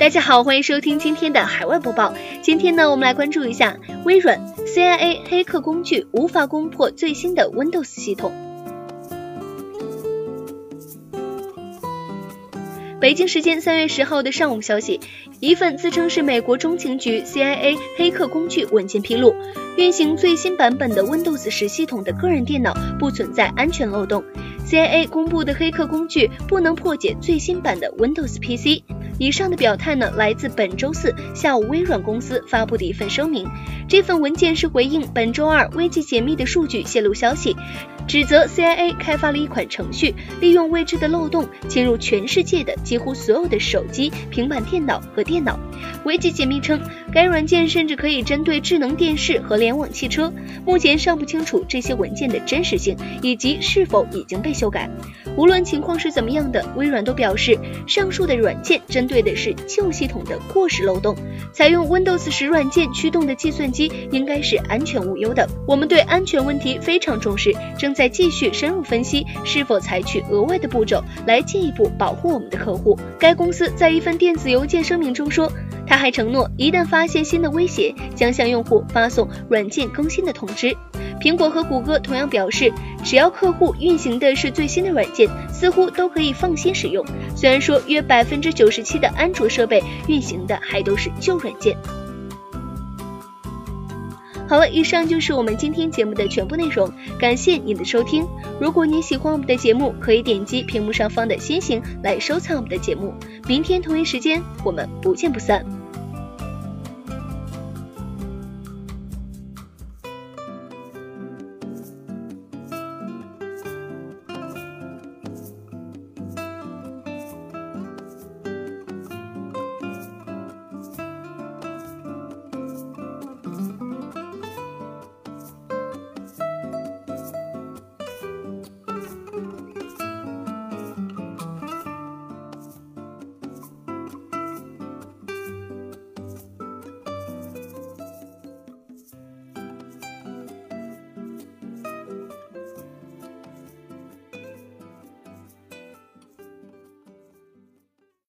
大家好，欢迎收听今天的海外播报。今天呢，我们来关注一下微软 CIA 黑客工具无法攻破最新的 Windows 系统。北京时间三月十号的上午消息，一份自称是美国中情局 CIA 黑客工具文件披露，运行最新版本的 Windows 十系统的个人电脑不存在安全漏洞。CIA 公布的黑客工具不能破解最新版的 Windows PC。以上的表态呢，来自本周四下午微软公司发布的一份声明。这份文件是回应本周二危机解密的数据泄露消息，指责 CIA 开发了一款程序，利用未知的漏洞侵入全世界的几乎所有的手机、平板电脑和电脑。维基解密称，该软件甚至可以针对智能电视和联网汽车。目前尚不清楚这些文件的真实性以及是否已经被修改。无论情况是怎么样的，微软都表示，上述的软件针对的是旧系统的过时漏洞。采用 Windows 十软件驱动的计算机应该是安全无忧的。我们对安全问题非常重视，正在继续深入分析是否采取额外的步骤来进一步保护我们的客户。该公司在一份电子邮件声明中说。他还承诺，一旦发现新的威胁，将向用户发送软件更新的通知。苹果和谷歌同样表示，只要客户运行的是最新的软件，似乎都可以放心使用。虽然说约百分之九十七的安卓设备运行的还都是旧软件。好了，以上就是我们今天节目的全部内容，感谢您的收听。如果你喜欢我们的节目，可以点击屏幕上方的星星来收藏我们的节目。明天同一时间，我们不见不散。